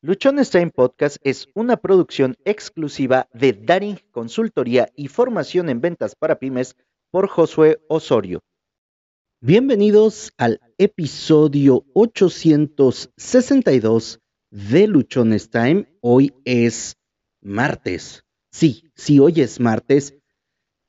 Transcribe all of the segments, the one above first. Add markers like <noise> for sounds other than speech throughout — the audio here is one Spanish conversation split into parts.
Luchones Time Podcast es una producción exclusiva de Daring Consultoría y Formación en Ventas para Pymes por Josué Osorio. Bienvenidos al episodio 862 de Luchones Time. Hoy es martes. Sí, sí, hoy es martes.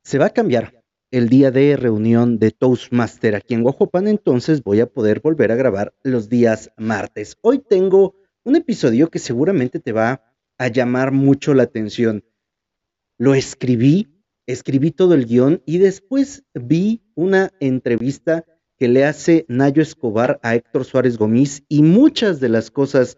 Se va a cambiar el día de reunión de Toastmaster aquí en Guajopan, entonces voy a poder volver a grabar los días martes. Hoy tengo un episodio que seguramente te va a llamar mucho la atención. Lo escribí, escribí todo el guion y después vi una entrevista que le hace Nayo Escobar a Héctor Suárez Gómez y muchas de las cosas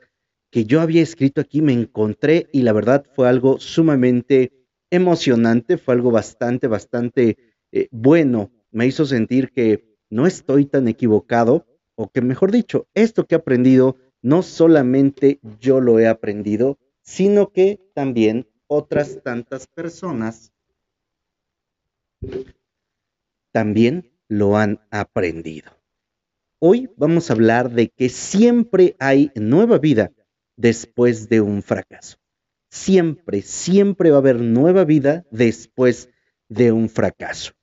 que yo había escrito aquí me encontré y la verdad fue algo sumamente emocionante, fue algo bastante, bastante eh, bueno. Me hizo sentir que no estoy tan equivocado o que mejor dicho, esto que he aprendido no solamente yo lo he aprendido, sino que también otras tantas personas también lo han aprendido. Hoy vamos a hablar de que siempre hay nueva vida después de un fracaso. Siempre, siempre va a haber nueva vida después de un fracaso.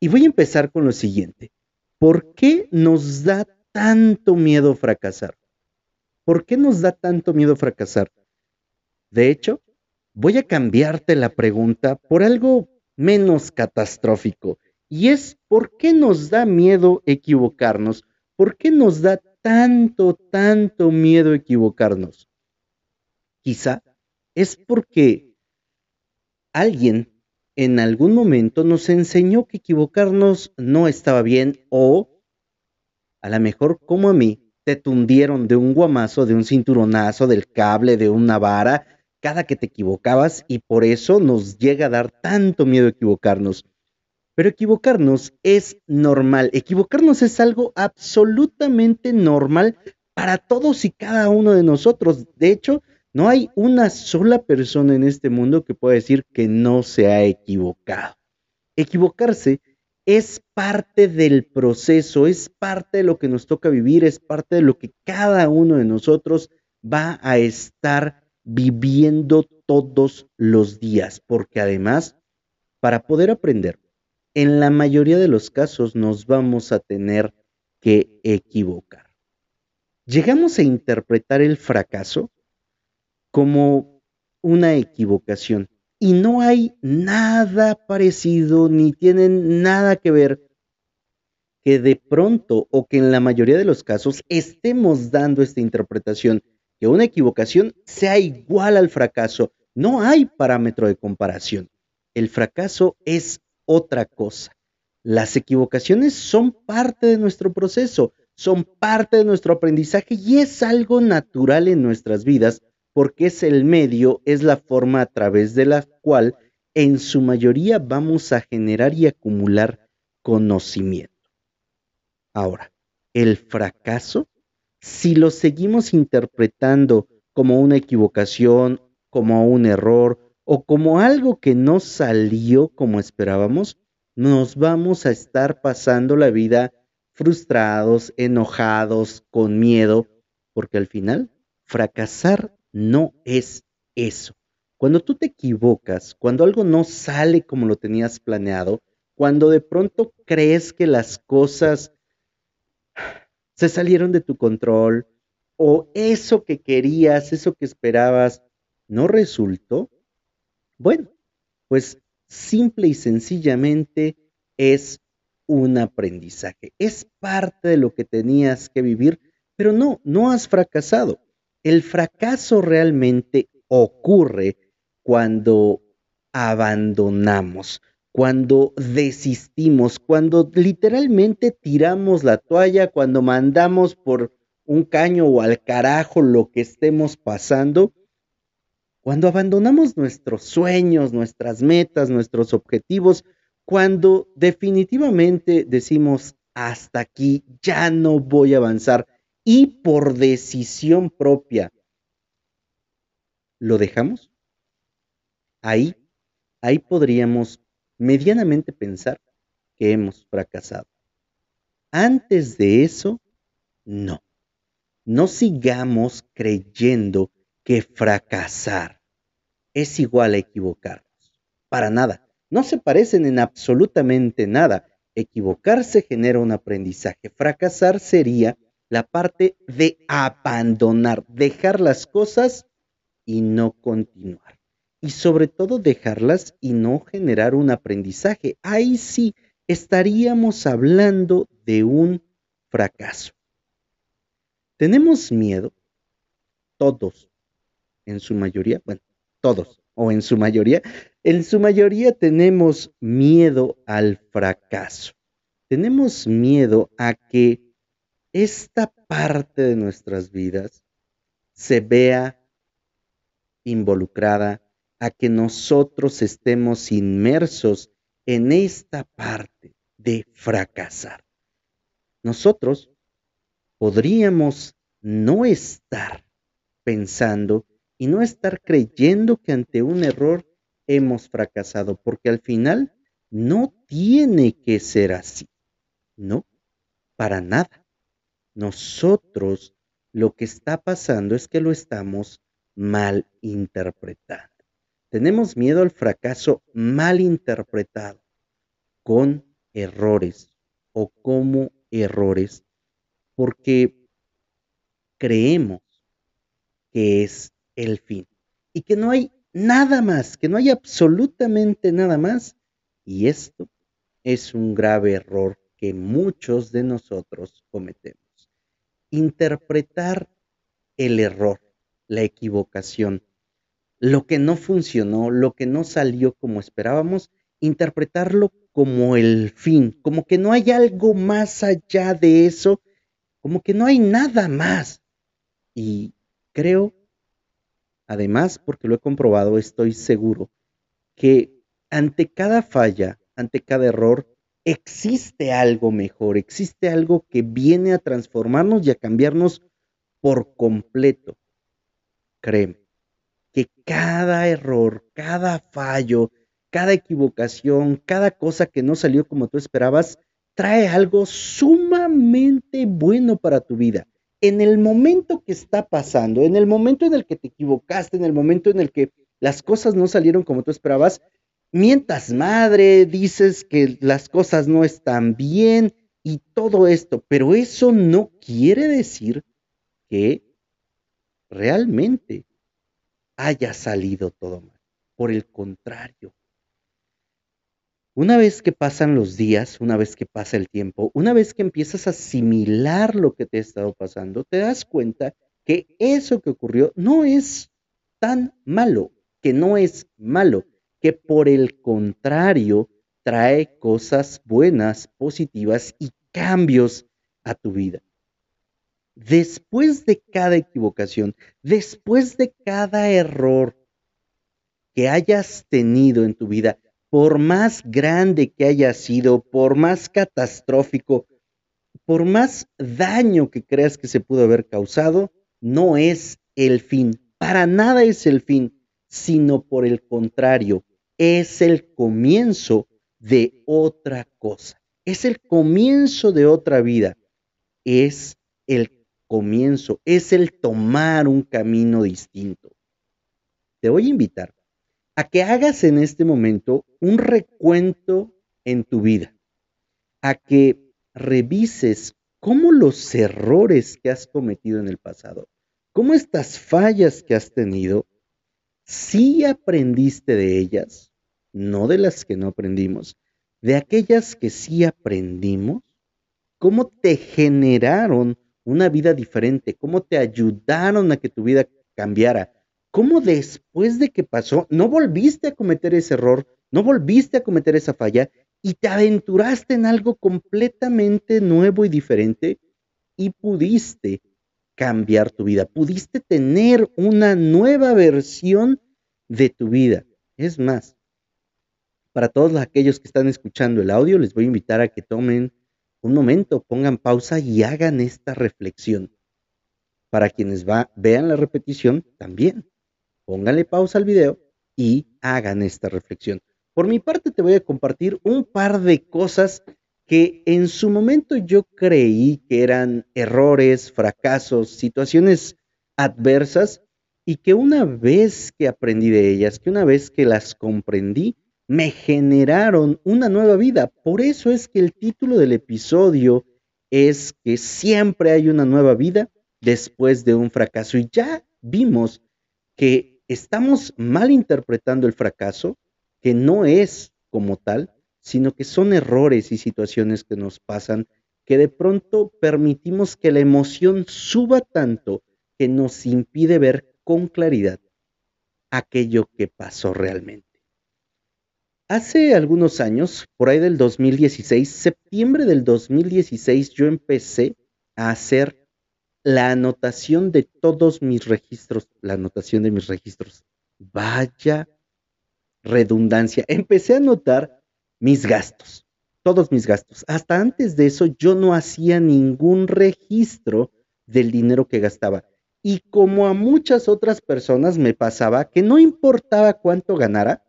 Y voy a empezar con lo siguiente. ¿Por qué nos da tanto miedo fracasar? ¿Por qué nos da tanto miedo fracasar? De hecho, voy a cambiarte la pregunta por algo menos catastrófico. Y es, ¿por qué nos da miedo equivocarnos? ¿Por qué nos da tanto, tanto miedo equivocarnos? Quizá es porque alguien en algún momento nos enseñó que equivocarnos no estaba bien o a lo mejor como a mí te tundieron de un guamazo, de un cinturonazo, del cable, de una vara, cada que te equivocabas y por eso nos llega a dar tanto miedo equivocarnos. Pero equivocarnos es normal, equivocarnos es algo absolutamente normal para todos y cada uno de nosotros. De hecho, no hay una sola persona en este mundo que pueda decir que no se ha equivocado. Equivocarse es parte del proceso, es parte de lo que nos toca vivir, es parte de lo que cada uno de nosotros va a estar viviendo todos los días, porque además, para poder aprender, en la mayoría de los casos nos vamos a tener que equivocar. Llegamos a interpretar el fracaso como una equivocación, y no hay nada parecido ni tienen nada que ver que de pronto o que en la mayoría de los casos estemos dando esta interpretación, que una equivocación sea igual al fracaso. No hay parámetro de comparación. El fracaso es otra cosa. Las equivocaciones son parte de nuestro proceso, son parte de nuestro aprendizaje y es algo natural en nuestras vidas porque es el medio, es la forma a través de la cual en su mayoría vamos a generar y acumular conocimiento. Ahora, el fracaso, si lo seguimos interpretando como una equivocación, como un error o como algo que no salió como esperábamos, nos vamos a estar pasando la vida frustrados, enojados, con miedo, porque al final fracasar no es eso. Cuando tú te equivocas, cuando algo no sale como lo tenías planeado, cuando de pronto crees que las cosas se salieron de tu control o eso que querías, eso que esperabas, no resultó, bueno, pues simple y sencillamente es un aprendizaje. Es parte de lo que tenías que vivir, pero no, no has fracasado. El fracaso realmente ocurre cuando abandonamos, cuando desistimos, cuando literalmente tiramos la toalla, cuando mandamos por un caño o al carajo lo que estemos pasando, cuando abandonamos nuestros sueños, nuestras metas, nuestros objetivos, cuando definitivamente decimos, hasta aquí ya no voy a avanzar, y por decisión propia lo dejamos, ahí, ahí podríamos medianamente pensar que hemos fracasado. Antes de eso, no. No sigamos creyendo que fracasar es igual a equivocarnos. Para nada. No se parecen en absolutamente nada. Equivocarse genera un aprendizaje. Fracasar sería la parte de abandonar, dejar las cosas y no continuar. Y sobre todo dejarlas y no generar un aprendizaje. Ahí sí estaríamos hablando de un fracaso. Tenemos miedo, todos, en su mayoría, bueno, todos o en su mayoría, en su mayoría tenemos miedo al fracaso. Tenemos miedo a que esta parte de nuestras vidas se vea involucrada, a que nosotros estemos inmersos en esta parte de fracasar. Nosotros podríamos no estar pensando y no estar creyendo que ante un error hemos fracasado, porque al final no tiene que ser así. No, para nada. Nosotros lo que está pasando es que lo estamos mal interpretando. Tenemos miedo al fracaso mal interpretado, con errores o como errores, porque creemos que es el fin y que no hay nada más, que no hay absolutamente nada más. Y esto es un grave error que muchos de nosotros cometemos. Interpretar el error, la equivocación, lo que no funcionó, lo que no salió como esperábamos, interpretarlo como el fin, como que no hay algo más allá de eso, como que no hay nada más. Y creo Además, porque lo he comprobado, estoy seguro que ante cada falla, ante cada error, existe algo mejor, existe algo que viene a transformarnos y a cambiarnos por completo. Créeme que cada error, cada fallo, cada equivocación, cada cosa que no salió como tú esperabas, trae algo sumamente bueno para tu vida en el momento que está pasando, en el momento en el que te equivocaste, en el momento en el que las cosas no salieron como tú esperabas, mientas madre, dices que las cosas no están bien y todo esto, pero eso no quiere decir que realmente haya salido todo mal. Por el contrario, una vez que pasan los días, una vez que pasa el tiempo, una vez que empiezas a asimilar lo que te ha estado pasando, te das cuenta que eso que ocurrió no es tan malo, que no es malo, que por el contrario trae cosas buenas, positivas y cambios a tu vida. Después de cada equivocación, después de cada error que hayas tenido en tu vida, por más grande que haya sido, por más catastrófico, por más daño que creas que se pudo haber causado, no es el fin. Para nada es el fin, sino por el contrario, es el comienzo de otra cosa. Es el comienzo de otra vida. Es el comienzo, es el tomar un camino distinto. Te voy a invitar a que hagas en este momento un recuento en tu vida, a que revises cómo los errores que has cometido en el pasado, cómo estas fallas que has tenido, si aprendiste de ellas, no de las que no aprendimos, de aquellas que sí aprendimos, cómo te generaron una vida diferente, cómo te ayudaron a que tu vida cambiara, cómo después de que pasó, no volviste a cometer ese error, no volviste a cometer esa falla y te aventuraste en algo completamente nuevo y diferente y pudiste cambiar tu vida, pudiste tener una nueva versión de tu vida. Es más, para todos aquellos que están escuchando el audio, les voy a invitar a que tomen un momento, pongan pausa y hagan esta reflexión. Para quienes va, vean la repetición, también pónganle pausa al video y hagan esta reflexión. Por mi parte te voy a compartir un par de cosas que en su momento yo creí que eran errores, fracasos, situaciones adversas y que una vez que aprendí de ellas, que una vez que las comprendí, me generaron una nueva vida. Por eso es que el título del episodio es que siempre hay una nueva vida después de un fracaso. Y ya vimos que estamos mal interpretando el fracaso, que no es como tal, sino que son errores y situaciones que nos pasan que de pronto permitimos que la emoción suba tanto que nos impide ver con claridad aquello que pasó realmente. Hace algunos años, por ahí del 2016, septiembre del 2016, yo empecé a hacer la anotación de todos mis registros, la anotación de mis registros. Vaya redundancia. Empecé a anotar mis gastos, todos mis gastos. Hasta antes de eso yo no hacía ningún registro del dinero que gastaba. Y como a muchas otras personas me pasaba que no importaba cuánto ganara,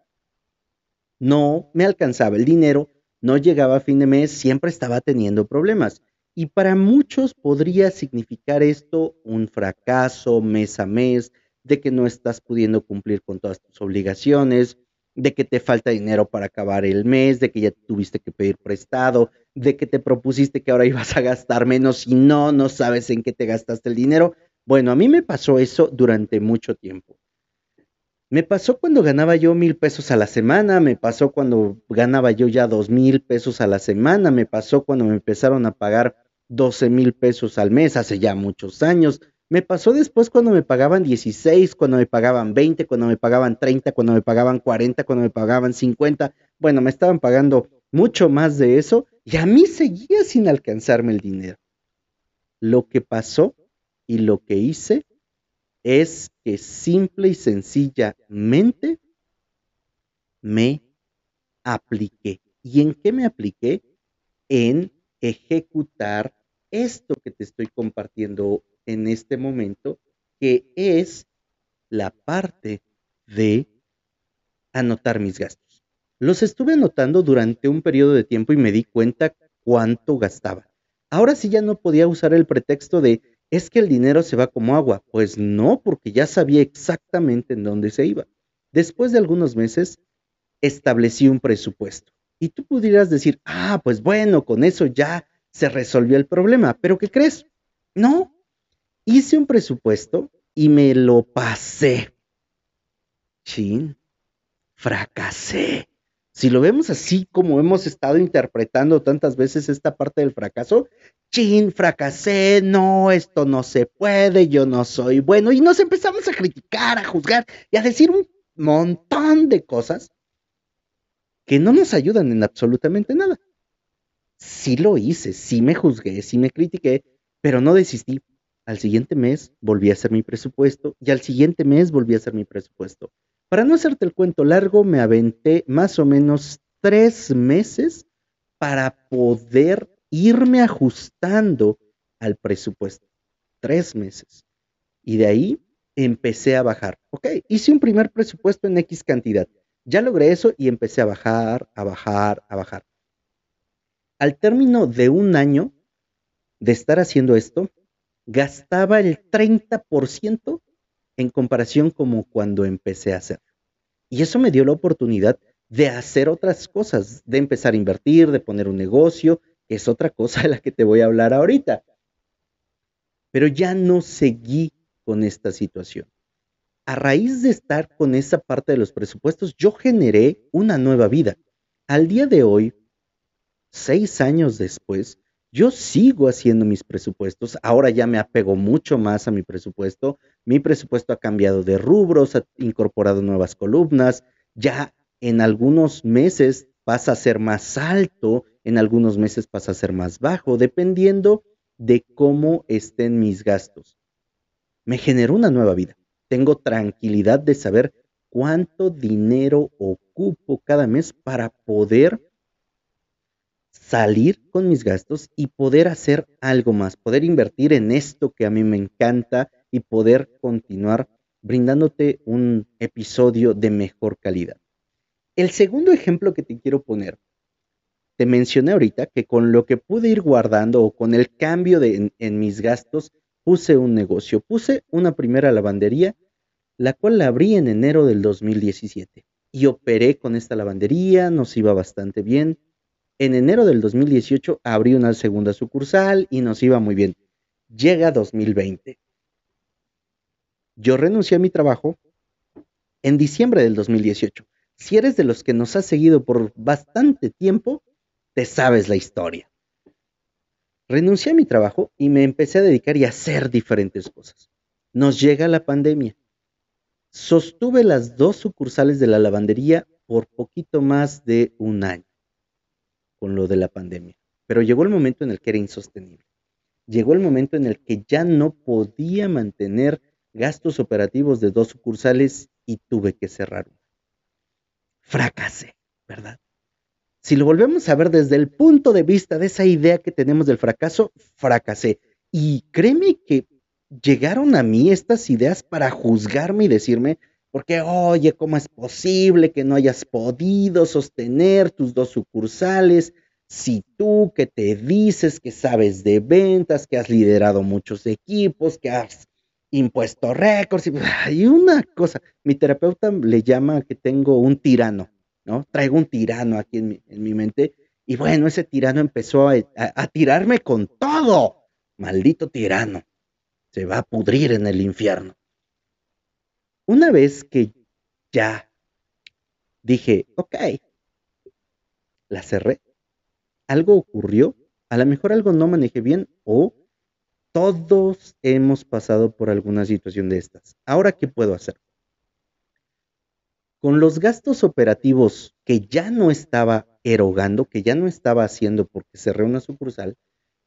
no me alcanzaba el dinero, no llegaba a fin de mes, siempre estaba teniendo problemas. Y para muchos podría significar esto un fracaso mes a mes, de que no estás pudiendo cumplir con todas tus obligaciones, de que te falta dinero para acabar el mes, de que ya tuviste que pedir prestado, de que te propusiste que ahora <laughs> ibas a gastar menos y no, no sabes en qué te gastaste el dinero. Bueno, a mí me pasó eso durante mucho tiempo. Me pasó cuando ganaba yo mil pesos a la semana, me pasó cuando ganaba yo ya dos mil pesos a la semana, me pasó cuando me empezaron a pagar 12 mil pesos al mes hace ya muchos años. Me pasó después cuando me pagaban 16, cuando me pagaban 20, cuando me pagaban 30, cuando me pagaban 40, cuando me pagaban 50. Bueno, me estaban pagando mucho más de eso y a mí seguía sin alcanzarme el dinero. Lo que pasó y lo que hice es que simple y sencillamente me apliqué. ¿Y en qué me apliqué? En ejecutar esto que te estoy compartiendo en este momento, que es la parte de anotar mis gastos. Los estuve anotando durante un periodo de tiempo y me di cuenta cuánto gastaba. Ahora sí ya no podía usar el pretexto de es que el dinero se va como agua. Pues no, porque ya sabía exactamente en dónde se iba. Después de algunos meses, establecí un presupuesto. Y tú pudieras decir, ah, pues bueno, con eso ya se resolvió el problema. Pero ¿qué crees? No. Hice un presupuesto y me lo pasé. Chin, fracasé. Si lo vemos así como hemos estado interpretando tantas veces esta parte del fracaso, chin, fracasé, no, esto no se puede, yo no soy bueno. Y nos empezamos a criticar, a juzgar y a decir un montón de cosas que no nos ayudan en absolutamente nada. Sí lo hice, sí me juzgué, sí me critiqué, pero no desistí. Al siguiente mes volví a hacer mi presupuesto y al siguiente mes volví a hacer mi presupuesto. Para no hacerte el cuento largo, me aventé más o menos tres meses para poder irme ajustando al presupuesto. Tres meses. Y de ahí empecé a bajar. Ok, hice un primer presupuesto en X cantidad. Ya logré eso y empecé a bajar, a bajar, a bajar. Al término de un año de estar haciendo esto, gastaba el 30% en comparación como cuando empecé a hacer. Y eso me dio la oportunidad de hacer otras cosas, de empezar a invertir, de poner un negocio, que es otra cosa de la que te voy a hablar ahorita. Pero ya no seguí con esta situación a raíz de estar con esa parte de los presupuestos, yo generé una nueva vida. Al día de hoy, seis años después, yo sigo haciendo mis presupuestos. Ahora ya me apego mucho más a mi presupuesto. Mi presupuesto ha cambiado de rubros, ha incorporado nuevas columnas. Ya en algunos meses pasa a ser más alto, en algunos meses pasa a ser más bajo, dependiendo de cómo estén mis gastos. Me generó una nueva vida tengo tranquilidad de saber cuánto dinero ocupo cada mes para poder salir con mis gastos y poder hacer algo más, poder invertir en esto que a mí me encanta y poder continuar brindándote un episodio de mejor calidad. El segundo ejemplo que te quiero poner, te mencioné ahorita que con lo que pude ir guardando o con el cambio en mis gastos, puse un negocio, puse una primera lavandería la cual la abrí en enero del 2017 y operé con esta lavandería, nos iba bastante bien. En enero del 2018 abrí una segunda sucursal y nos iba muy bien. Llega 2020. Yo renuncié a mi trabajo en diciembre del 2018. Si eres de los que nos has seguido por bastante tiempo, te sabes la historia. Renuncié a mi trabajo y me empecé a dedicar y a hacer diferentes cosas. Nos llega la pandemia. Sostuve las dos sucursales de la lavandería por poquito más de un año con lo de la pandemia. Pero llegó el momento en el que era insostenible. Llegó el momento en el que ya no podía mantener gastos operativos de dos sucursales y tuve que cerrar una. Fracasé, ¿verdad? Si lo volvemos a ver desde el punto de vista de esa idea que tenemos del fracaso, fracasé. Y créeme que llegaron a mí estas ideas para juzgarme y decirme, porque, oye, ¿cómo es posible que no hayas podido sostener tus dos sucursales? Si tú que te dices que sabes de ventas, que has liderado muchos equipos, que has impuesto récords y, <laughs> una cosa, mi terapeuta le llama que tengo un tirano, ¿no? Traigo un tirano aquí en mi, mente y bueno, ese tirano empezó a, tirarme con todo. Maldito tirano, se va a pudrir en el infierno. Una vez que ya dije, ok, la cerré, algo ocurrió, a lo mejor algo no manejé bien o todos hemos pasado por alguna situación de estas. Ahora, ¿qué puedo hacer? Con los gastos operativos que ya no estaba erogando, que ya no estaba haciendo porque cerré una sucursal,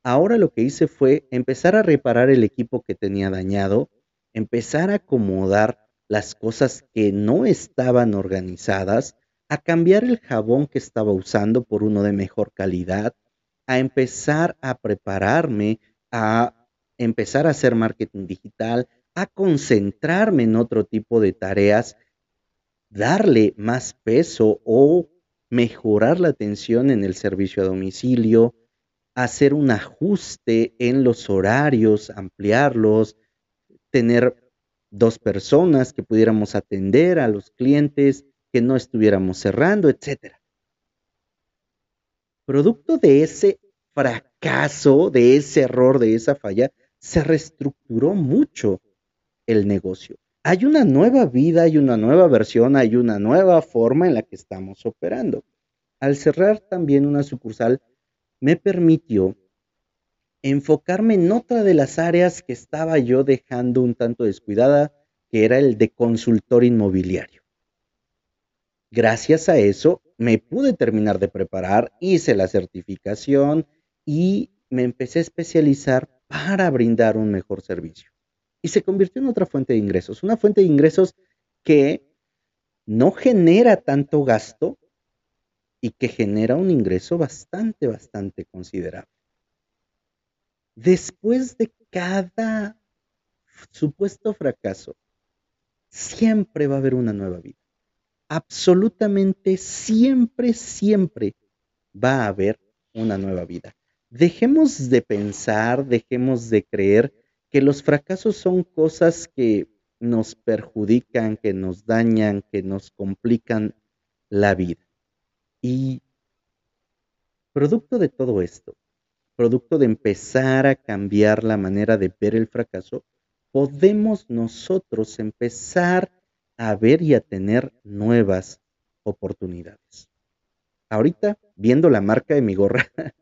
ahora lo que hice fue empezar a reparar el equipo que tenía dañado, empezar a acomodar las cosas que no estaban organizadas, a cambiar el jabón que estaba usando por uno de mejor calidad, a empezar a prepararme a empezar a hacer marketing digital, a concentrarme en otro tipo de tareas, darle más peso o mejorar la atención en el servicio a domicilio, hacer un ajuste en los horarios, ampliarlos, tener dos personas que pudiéramos atender a los clientes, que no estuviéramos cerrando, etc. Producto de ese fracaso, de ese error, de esa falla, se reestructuró mucho el negocio. Hay una nueva vida, hay una nueva versión, hay una nueva forma en la que estamos operando. Al cerrar también una sucursal, me permitió enfocarme en otra de las áreas que estaba yo dejando un tanto descuidada, que era el de consultor inmobiliario. Gracias a eso me pude terminar de preparar, hice la certificación y me empecé a especializar para brindar un mejor servicio. Y se convirtió en otra fuente de ingresos, una fuente de ingresos que no genera tanto gasto y que genera un ingreso bastante, bastante considerable. Después de cada supuesto fracaso, siempre va a haber una nueva vida. Absolutamente siempre, siempre va a haber una nueva vida. Dejemos de pensar, dejemos de creer que los fracasos son cosas que nos perjudican, que nos dañan, que nos complican la vida. Y producto de todo esto, producto de empezar a cambiar la manera de ver el fracaso, podemos nosotros empezar a ver y a tener nuevas oportunidades. Ahorita, viendo la marca de mi gorra, <laughs>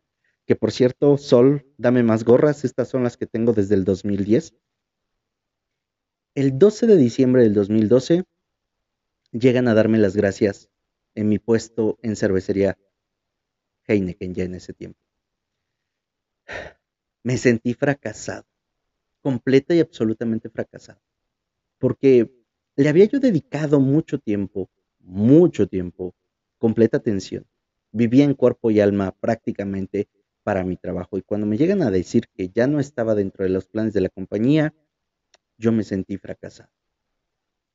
que por cierto, Sol, dame más gorras, estas son las que tengo desde el 2010. El 12 de diciembre del 2012 llegan a darme las gracias en mi puesto en cervecería Heineken ya en ese tiempo. Me sentí fracasado, completa y absolutamente fracasado, porque le había yo dedicado mucho tiempo, mucho tiempo, completa atención. Vivía en cuerpo y alma prácticamente para mi trabajo. Y cuando me llegan a decir que ya no estaba dentro de los planes de la compañía, yo me sentí fracasado.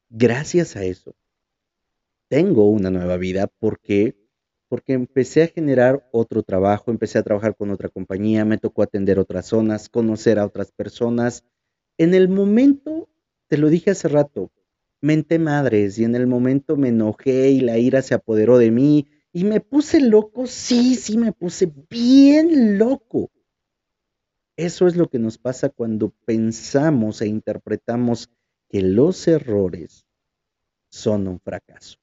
Gracias a eso, tengo una nueva vida porque porque empecé a generar otro trabajo, empecé a trabajar con otra compañía, me tocó atender otras zonas, conocer a otras personas. En el momento, te lo dije hace rato, menté madres y en el momento me enojé y la ira se apoderó de mí y me puse loco, sí, sí, me puse bien loco. Eso es lo que nos pasa cuando pensamos e interpretamos que los errores son un fracaso.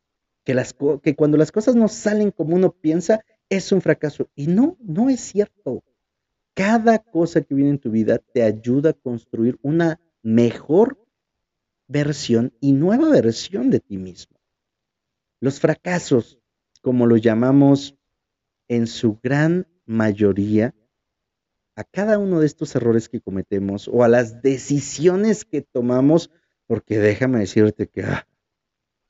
Que, las, que cuando las cosas no salen como uno piensa, es un fracaso. Y no, no es cierto. Cada cosa que viene en tu vida te ayuda a construir una mejor versión y nueva versión de ti mismo. Los fracasos, como lo llamamos en su gran mayoría, a cada uno de estos errores que cometemos o a las decisiones que tomamos, porque déjame decirte que ah,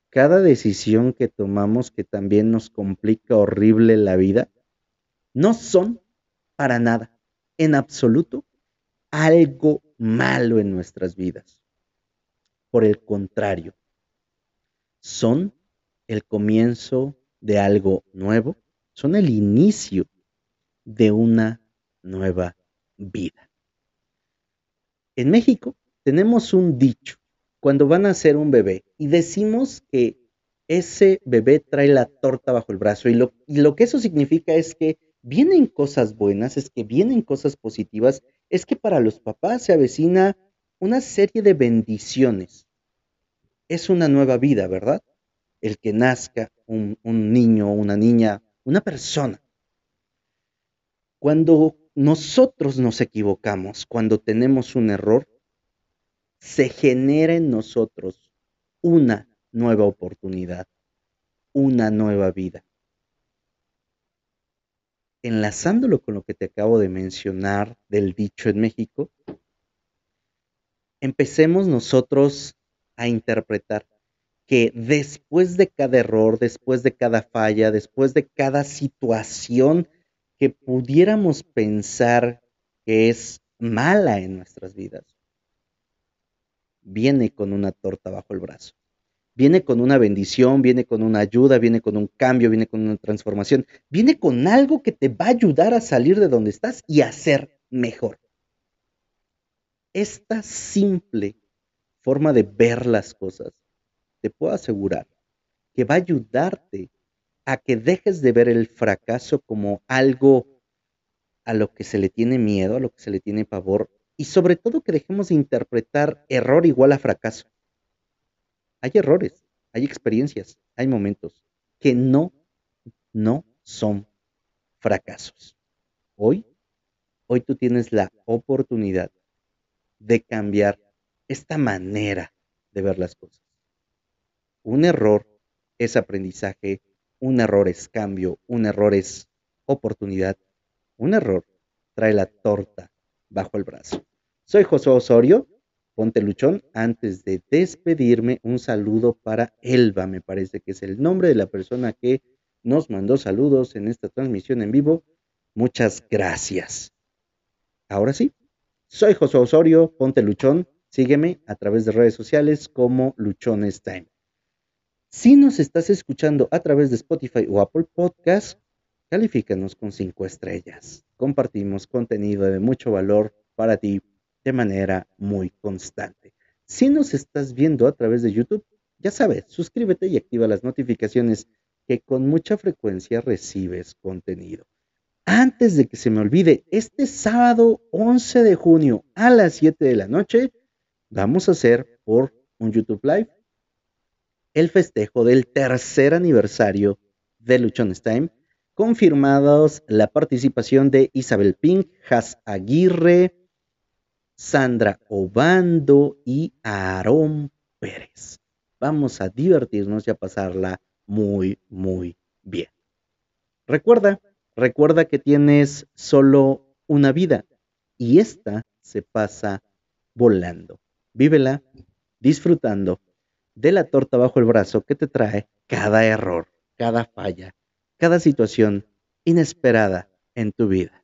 cada decisión que tomamos que también nos complica horrible la vida, no son para nada, en absoluto, algo malo en nuestras vidas. Por el contrario, son el comienzo de algo nuevo, son el inicio de una nueva vida. En México tenemos un dicho cuando van a hacer un bebé y decimos que ese bebé trae la torta bajo el brazo y lo, y lo que eso significa es que vienen cosas buenas, es que vienen cosas positivas, es que para los papás se avecina una serie de bendiciones. Es una nueva vida, ¿verdad? El que nazca un, un niño, una niña, una persona. Cuando nosotros nos equivocamos, cuando tenemos un error, se genera en nosotros una nueva oportunidad, una nueva vida. Enlazándolo con lo que te acabo de mencionar del dicho en México, empecemos nosotros a interpretar que después de cada error, después de cada falla, después de cada situación que pudiéramos pensar que es mala en nuestras vidas, viene con una torta bajo el brazo. Viene con una bendición, viene con una ayuda, viene con un cambio, viene con una transformación, viene con algo que te va a ayudar a salir de donde estás y a ser mejor. Esta simple forma de ver las cosas, te puedo asegurar que va a ayudarte a que dejes de ver el fracaso como algo a lo que se le tiene miedo, a lo que se le tiene pavor, y sobre todo que dejemos de interpretar error igual a fracaso. Hay errores, hay experiencias, hay momentos que no, no son fracasos. Hoy, hoy tú tienes la oportunidad de cambiar esta manera de ver las cosas. Un error es aprendizaje, un error es cambio, un error es oportunidad, un error trae la torta bajo el brazo. Soy José Osorio, ponte luchón. Antes de despedirme, un saludo para Elba, me parece que es el nombre de la persona que nos mandó saludos en esta transmisión en vivo. Muchas gracias. Ahora sí, soy José Osorio, ponte luchón. Sígueme a través de redes sociales como Luchones Time. Si nos estás escuchando a través de Spotify o Apple Podcast, califícanos con cinco estrellas. Compartimos contenido de mucho valor para ti de manera muy constante. Si nos estás viendo a través de YouTube, ya sabes, suscríbete y activa las notificaciones que con mucha frecuencia recibes contenido. Antes de que se me olvide, este sábado 11 de junio a las 7 de la noche, vamos a hacer por un YouTube Live el festejo del tercer aniversario de Luchones Time, confirmados la participación de Isabel Pink, Has Aguirre, Sandra Obando y Aarón Pérez. Vamos a divertirnos y a pasarla muy, muy bien. Recuerda, recuerda que tienes solo una vida y esta se pasa volando. Vívela disfrutando de la torta bajo el brazo que te trae cada error, cada falla, cada situación inesperada en tu vida.